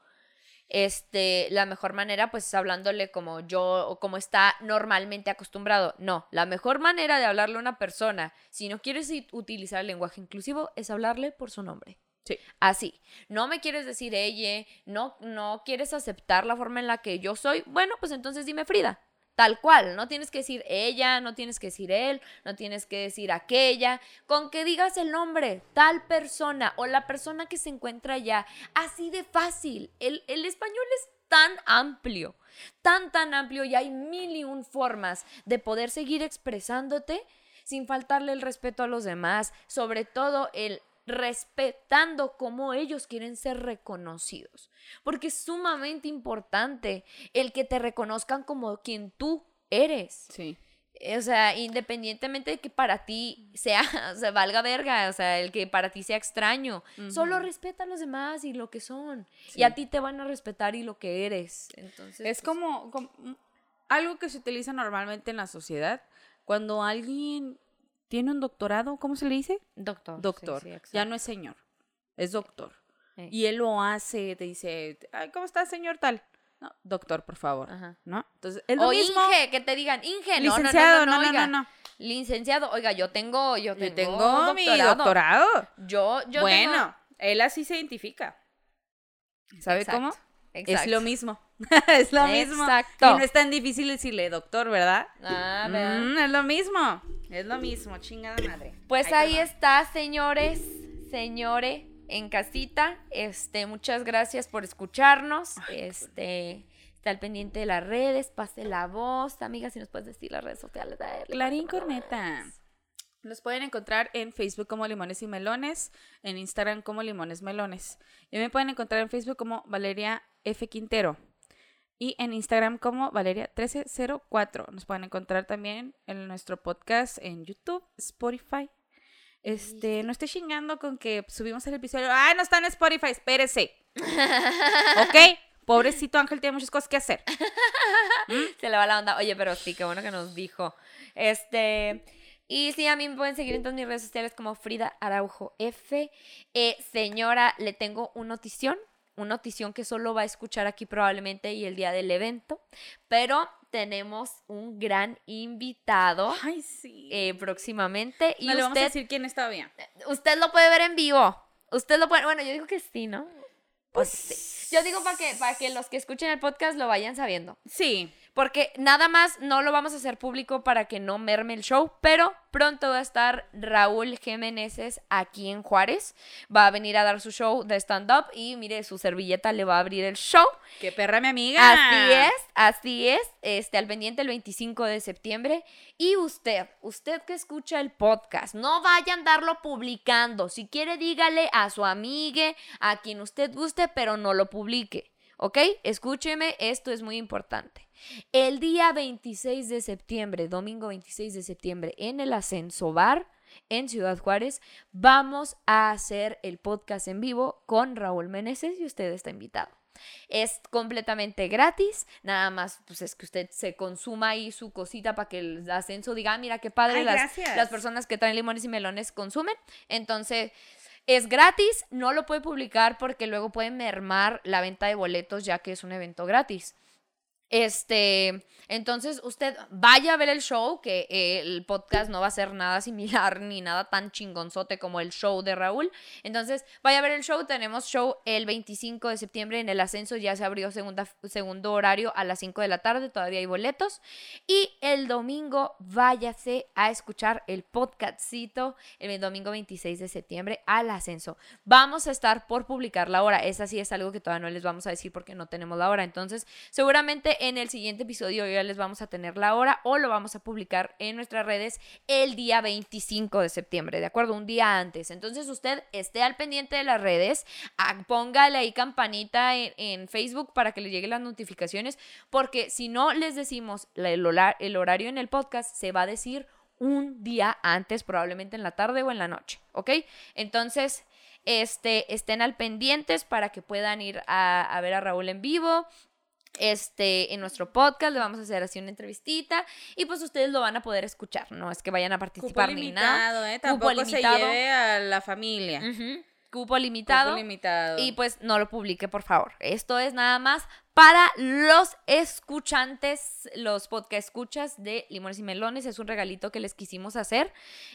este, la mejor manera pues es hablándole como yo, o como está normalmente acostumbrado. No, la mejor manera de hablarle a una persona, si no quieres utilizar el lenguaje inclusivo, es hablarle por su nombre. Sí. Así, no me quieres decir ella, no, no quieres aceptar la forma en la que yo soy, bueno, pues entonces dime Frida, tal cual, no tienes que decir ella, no tienes que decir él, no tienes que decir aquella, con que digas el nombre, tal persona o la persona que se encuentra allá, así de fácil, el, el español es tan amplio, tan, tan amplio y hay mil y un formas de poder seguir expresándote sin faltarle el respeto a los demás, sobre todo el respetando cómo ellos quieren ser reconocidos. Porque es sumamente importante el que te reconozcan como quien tú eres. Sí. O sea, independientemente de que para ti sea, o sea, valga verga, o sea, el que para ti sea extraño, solo respeta a los demás y lo que son. Sí. Y a ti te van a respetar y lo que eres. Entonces, Es pues, como, como algo que se utiliza normalmente en la sociedad. Cuando alguien tiene un doctorado, ¿cómo se le dice? doctor. Doctor. sí, ya no es señor, es doctor. Y él lo hace, te dice, Ay, ¿cómo está, señor tal? No, doctor, por favor. Ajá. ¿No? Entonces, es lo O mismo. Inge, que te digan Inge, no, no, no, Licenciado, no, no, oiga. no, no. Licenciado, oiga, yo tengo, yo tengo, Yo tengo mi doctorado. doctorado. Yo, yo bueno, tengo- él así se identifica. ¿Sabe Exacto, cómo? Exacto. Es lo mismo. es lo mismo. Exacto. Y no es tan difícil decirle doctor, ¿verdad? Ah, ¿verdad? Mm, es lo mismo. Es lo mismo, chingada madre. Pues ahí está, señores, señores, en casita. Este, muchas gracias por escucharnos. este, está al pendiente de las redes, pase la voz. Amiga, si nos puedes decir las redes sociales. a ver, Clarín Corneta. Los pueden encontrar en Facebook como Limones y Melones, en Instagram como Limones Melones. Y me pueden encontrar en Facebook como Valeria F. Quintero. Y en Instagram como Valeria1304. Nos pueden encontrar también en nuestro podcast en YouTube, Spotify. Este, no estoy chingando con que subimos el episodio. ¡Ay, no está en Spotify! Espérese. ¿Ok? Pobrecito Ángel tiene muchas cosas que hacer. Se le va la onda. Oye, pero sí, qué bueno que nos dijo. Este. Y sí, a mí me pueden seguir en todas mis redes sociales como Frida Araujo F. Eh, señora, le tengo una notición. Una notición que solo va a escuchar aquí probablemente y el día del evento. Pero tenemos un gran invitado Ay, sí. eh, próximamente. Y no le vamos a usted, decir quién es todavía. usted lo puede ver en vivo. Usted lo puede. Bueno, yo digo que sí, ¿no? Pues sí. Yo digo para que, para que los que escuchen el podcast lo vayan sabiendo. Sí. Porque nada más no lo vamos a hacer público para que no merme el show, pero pronto va a estar Raúl Jiménez aquí en Juárez. Va a venir a dar su show de stand-up y mire, su servilleta le va a abrir el show. ¡Qué perra, mi amiga! Así es, así es. Este, al pendiente el 25 de septiembre. Y usted, usted que escucha el podcast, no vaya a andarlo publicando. Si quiere, dígale a su amigue, a quien usted guste, pero no lo publique. ¿Ok? Escúcheme, esto es muy importante. El día 26 de septiembre, domingo 26 de septiembre, en el Ascenso Bar, en Ciudad Juárez, vamos a hacer el podcast en vivo con Raúl Meneses y usted está invitado. Es completamente gratis, nada más pues es que usted se consuma ahí su cosita para que el ascenso diga, "Ah, mira qué padre Ay, las, las personas que traen limones y melones consumen. Entonces, es gratis, no lo puede publicar porque luego puede mermar la venta de boletos ya que es un evento gratis. Este, entonces usted vaya a ver el show, que eh, el podcast no va a ser nada similar ni nada tan chingonzote como el show de Raúl. Entonces, vaya a ver el show. Tenemos show el 25 de septiembre en el ascenso, ya se abrió segunda, segundo horario a las 5 de la tarde, todavía hay boletos. Y el domingo váyase a escuchar el podcastcito el domingo 26 de septiembre al ascenso. Vamos a estar por publicar la hora. Esa sí es algo que todavía no les vamos a decir porque no tenemos la hora. Entonces, seguramente en el siguiente episodio ya les vamos a tener la hora o lo vamos a publicar en nuestras redes el día 25 de septiembre, ¿de acuerdo? Un día antes. Entonces usted esté al pendiente de las redes, póngale ahí campanita en, Facebook para que le lleguen las notificaciones, porque si no les decimos el, horario en el podcast, se va a decir un día antes, probablemente en la tarde o en la noche, ¿ok? Entonces, este, estén al pendientes para que puedan ir a ver a Raúl en vivo. Este, en nuestro podcast le vamos a hacer así una entrevistita y pues ustedes lo van a poder escuchar, no es que vayan a Cupo participar ni nada. limitado, ¿eh? Cupo Tampoco limitado. se lleve a la familia. Cupo limitado. Cupo limitado. Y pues no lo publique, por favor. Esto es nada más para los escuchantes, los podcast escuchas de Limones y Melones. Es un regalito que les quisimos hacer.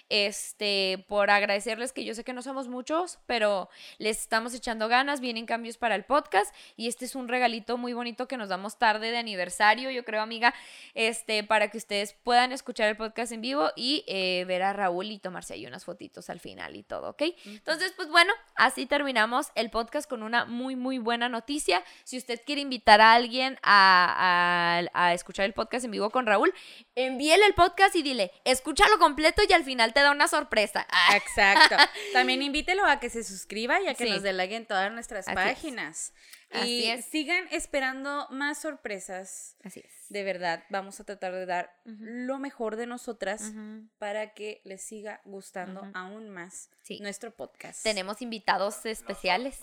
Este, por agradecerles que yo sé que no somos muchos, pero les estamos echando ganas. Vienen cambios para el podcast. Y este es un regalito muy bonito que nos damos tarde de aniversario, yo creo, amiga. Este, para que ustedes puedan escuchar el podcast en vivo y eh, ver a Raúl y tomarse ahí unas fotitos al final y todo, ¿ok? Entonces, pues bueno, así terminamos el podcast con una muy, muy buena noticia. Si usted quiere invitar a alguien a, a- a escuchar el podcast en vivo con Raúl, envíele el podcast y dile, escúchalo completo y al final te da una sorpresa. Exacto. También invítelo a que se suscriba y a que Sí. nos deleguen en todas nuestras Así es. páginas. Así y es. sigan esperando más sorpresas. Así es. De verdad, vamos a tratar de dar lo mejor de nosotras para que les siga gustando aún más Sí. nuestro podcast. Tenemos invitados especiales.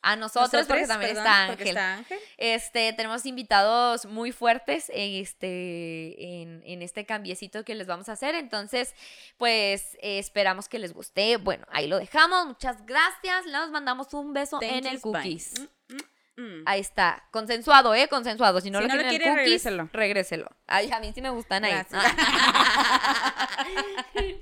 A nosotros, porque también perdón, está porque Ángel. está Ángel. Este, tenemos invitados muy fuertes este, en, en este cambiecito que les vamos a hacer. Entonces, pues eh, esperamos que les guste. Bueno, ahí lo dejamos. Muchas gracias. Les mandamos un beso Thank en el cookies. Mm, mm, mm. Ahí está. Consensuado, ¿eh? Consensuado. Si no Si lo no lo quieren en quiere, el cookies, regréselo. regréselo. Ay, a mí sí me gustan ahí.